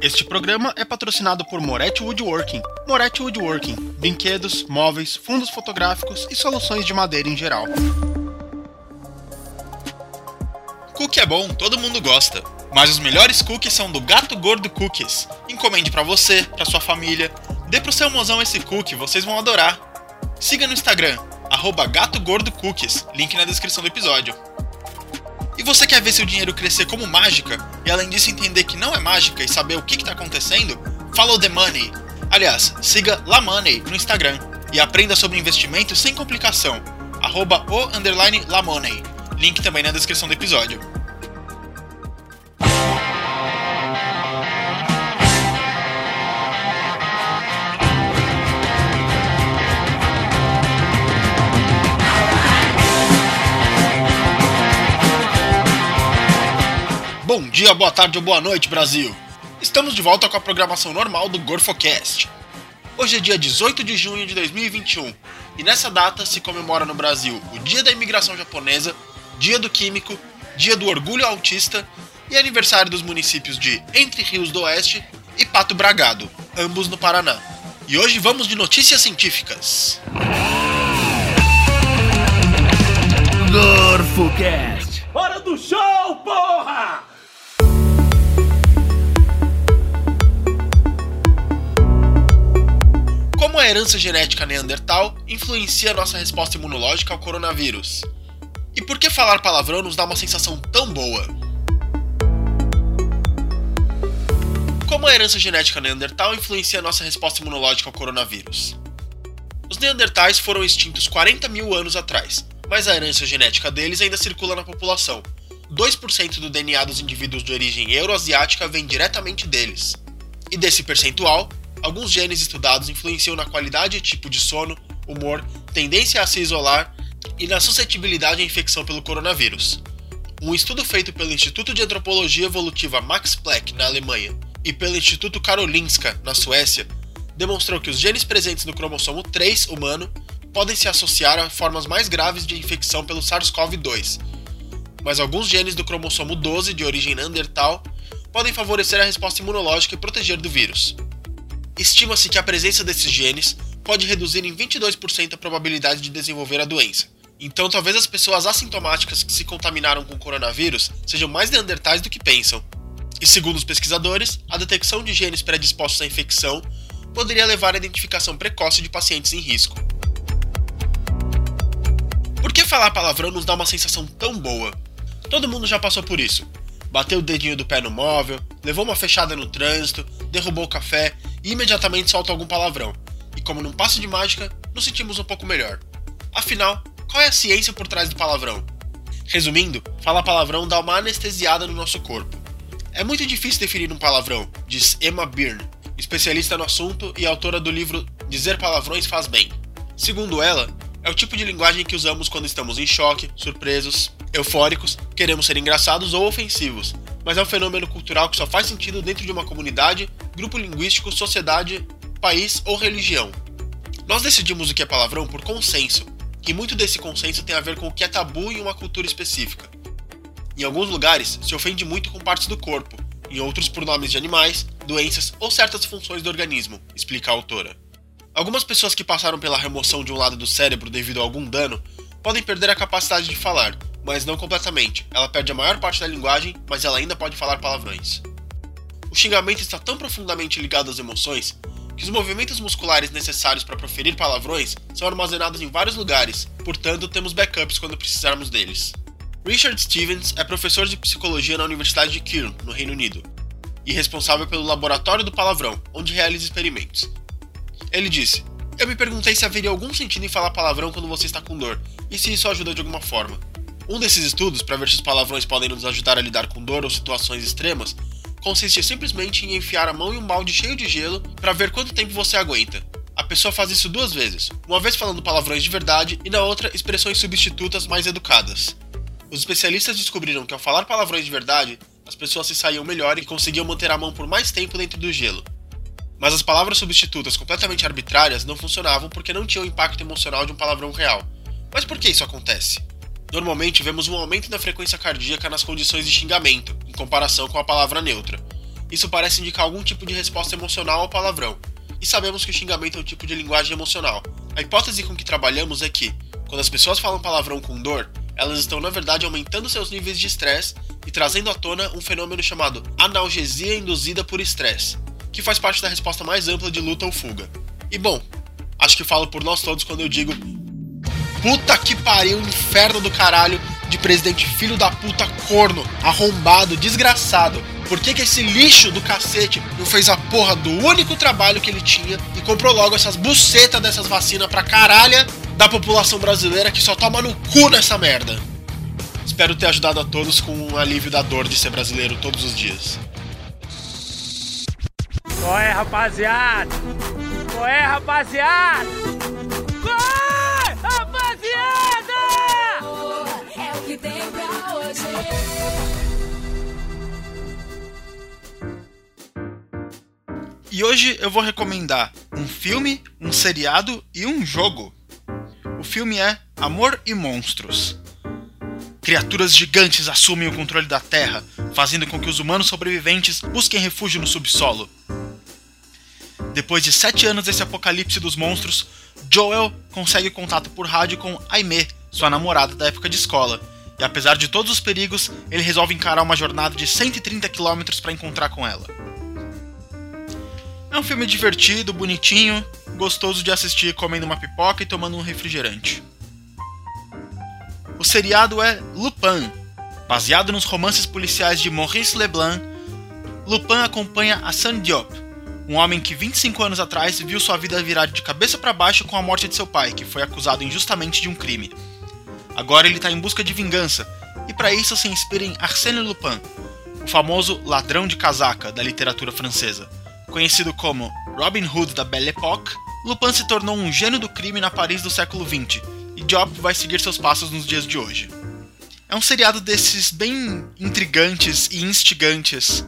Este programa é patrocinado por Moretti Woodworking. Moretti Woodworking, brinquedos, móveis, fundos fotográficos e soluções de madeira em geral. Cookie é bom, todo mundo gosta. Mas os melhores cookies são do Gato Gordo Cookies. Encomende para você, para sua família. Dê pro seu mozão esse cookie, vocês vão adorar. Siga no Instagram, arroba Gato Gordo Cookies, link na descrição do episódio. E você quer ver seu dinheiro crescer como mágica, e além disso entender que não é mágica e saber o que está acontecendo? Follow the Money. Aliás, siga La Money no Instagram e aprenda sobre investimento sem complicação. Arroba o underline. Link também na descrição do episódio. Bom dia, boa tarde ou boa noite, Brasil! Estamos de volta com a programação normal do GorfoCast. Hoje é dia 18 de junho de 2021 e nessa data se comemora no Brasil o Dia da Imigração Japonesa, Dia do Químico, Dia do Orgulho Autista e aniversário dos municípios de Entre Rios do Oeste e Pato Bragado, ambos no Paraná. E hoje vamos de notícias científicas. GorfoCast! Hora do show, porra! Como a herança genética neandertal influencia nossa resposta imunológica ao coronavírus? E por que falar palavrão nos dá uma sensação tão boa? Como a herança genética neandertal influencia nossa resposta imunológica ao coronavírus? Os neandertais foram extintos 40 mil anos atrás, mas a herança genética deles ainda circula na população. 2% do DNA dos indivíduos de origem euroasiática vem diretamente deles. E desse percentual, alguns genes estudados influenciam na qualidade e tipo de sono, humor, tendência a se isolar e na suscetibilidade à infecção pelo coronavírus. Um estudo feito pelo Instituto de Antropologia Evolutiva Max Planck, na Alemanha, e pelo Instituto Karolinska, na Suécia, demonstrou que os genes presentes no cromossomo 3 humano podem se associar a formas mais graves de infecção pelo SARS-CoV-2, mas alguns genes do cromossomo 12 de origem neandertal podem favorecer a resposta imunológica e proteger do vírus. Estima-se que a presença desses genes pode reduzir em 22% a probabilidade de desenvolver a doença. Então, talvez as pessoas assintomáticas que se contaminaram com o coronavírus sejam mais neandertais do que pensam. E segundo os pesquisadores, a detecção de genes predispostos à infecção poderia levar à identificação precoce de pacientes em risco. Por que falar palavrão nos dá uma sensação tão boa? Todo mundo já passou por isso. Bateu o dedinho do pé no móvel, levou uma fechada no trânsito, derrubou o café e imediatamente solta algum palavrão. E como num passe de mágica, nos sentimos um pouco melhor. Afinal, qual é a ciência por trás do palavrão? Resumindo, falar palavrão dá uma anestesiada no nosso corpo. É muito difícil definir um palavrão, diz Emma Byrne, especialista no assunto e autora do livro Dizer Palavrões Faz Bem. Segundo ela, é o tipo de linguagem que usamos quando estamos em choque, surpresos, eufóricos, queremos ser engraçados ou ofensivos, mas é um fenômeno cultural que só faz sentido dentro de uma comunidade, grupo linguístico, sociedade, país ou religião. Nós decidimos o que é palavrão por consenso, e muito desse consenso tem a ver com o que é tabu em uma cultura específica. Em alguns lugares, se ofende muito com partes do corpo, em outros por nomes de animais, doenças ou certas funções do organismo, explica a autora. Algumas pessoas que passaram pela remoção de um lado do cérebro devido a algum dano podem perder a capacidade de falar, mas não completamente. Ela perde a maior parte da linguagem, mas ela ainda pode falar palavrões. O xingamento está tão profundamente ligado às emoções que os movimentos musculares necessários para proferir palavrões são armazenados em vários lugares, portanto, temos backups quando precisarmos deles. Richard Stevens é professor de psicologia na Universidade de Keele, no Reino Unido, e responsável pelo Laboratório do Palavrão, onde realiza experimentos. Ele disse: Eu me perguntei se haveria algum sentido em falar palavrão quando você está com dor, e se isso ajuda de alguma forma. Um desses estudos, para ver se os palavrões podem nos ajudar a lidar com dor ou situações extremas, consiste simplesmente em enfiar a mão em um balde cheio de gelo para ver quanto tempo você aguenta. A pessoa faz isso duas vezes, uma vez falando palavrões de verdade e na outra expressões substitutas mais educadas. Os especialistas descobriram que ao falar palavrões de verdade, as pessoas se saíam melhor e conseguiam manter a mão por mais tempo dentro do gelo. Mas as palavras substitutas completamente arbitrárias não funcionavam porque não tinham o impacto emocional de um palavrão real. Mas por que isso acontece? Normalmente vemos um aumento da frequência cardíaca nas condições de xingamento, em comparação com a palavra neutra. isso parece indicar algum tipo de resposta emocional ao palavrão. E sabemos que o xingamento é um tipo de linguagem emocional. A hipótese com que trabalhamos é que, quando as pessoas falam palavrão com dor, elas estão na verdade aumentando seus níveis de estresse e trazendo à tona um fenômeno chamado analgesia induzida por estresse, que faz parte da resposta mais ampla de luta ou fuga. E bom, acho que falo por nós todos quando eu digo puta que pariu, inferno do caralho de presidente filho da puta corno, arrombado, desgraçado. Por que, que esse lixo do cacete não fez a porra do único trabalho que ele tinha e comprou logo essas bucetas dessas vacinas pra caralho da população brasileira que só toma no cu nessa merda? Espero ter ajudado a todos com um alívio da dor de ser brasileiro todos os dias. Qual é, rapaziada? Qual é, rapaziada? E hoje eu vou recomendar um filme, um seriado e um jogo. O filme é Amor e Monstros. Criaturas gigantes assumem o controle da Terra, fazendo com que os humanos sobreviventes busquem refúgio no subsolo. Depois de sete anos desse apocalipse dos monstros, Joel consegue contato por rádio com Aimee, sua namorada da época de escola, e apesar de todos os perigos, ele resolve encarar uma jornada de 130 km para encontrar com ela. É um filme divertido, bonitinho, gostoso de assistir comendo uma pipoca e tomando um refrigerante. O seriado é Lupin. Baseado nos romances policiais de Maurice Leblanc, Lupin acompanha Hassan Diop, um homem que 25 anos atrás viu sua vida virar de cabeça para baixo com a morte de seu pai, que foi acusado injustamente de um crime. Agora ele está em busca de vingança, e para isso se inspira em Arsène Lupin, o famoso ladrão de casaca da literatura francesa. Conhecido como Robin Hood da Belle Époque, Lupin se tornou um gênio do crime na Paris do século XX, e Diop vai seguir seus passos nos dias de hoje. É um seriado desses bem intrigantes e instigantes,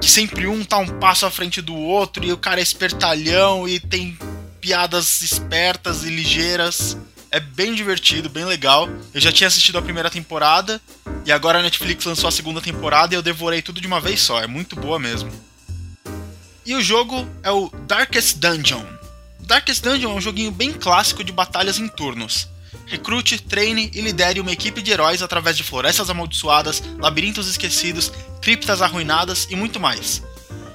que sempre um tá um passo à frente do outro e o cara é espertalhão e tem piadas espertas e ligeiras. É bem divertido, bem legal. Eu já tinha assistido a primeira temporada e agora a Netflix lançou a segunda temporada e eu devorei tudo de uma vez só. É muito boa mesmo. E o jogo é o Darkest Dungeon. Darkest Dungeon é um joguinho bem clássico de batalhas em turnos. Recrute, treine e lidere uma equipe de heróis através de florestas amaldiçoadas, labirintos esquecidos, criptas arruinadas e muito mais.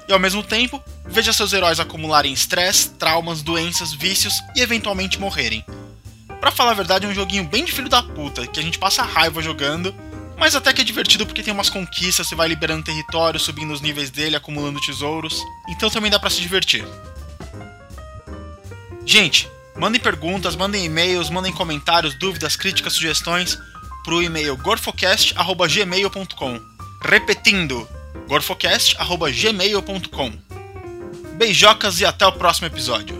E ao mesmo tempo, veja seus heróis acumularem estresse, traumas, doenças, vícios e eventualmente morrerem. Pra falar a verdade, é um joguinho bem de filho da puta, que a gente passa raiva jogando, mas até que é divertido porque tem umas conquistas, você vai liberando território, subindo os níveis dele, acumulando tesouros, então também dá pra se divertir. Gente, mandem perguntas, mandem e-mails, mandem comentários, dúvidas, críticas, sugestões pro e-mail gorfocast.gmail.com. Repetindo, gorfocast.gmail.com. Beijocas e até o próximo episódio.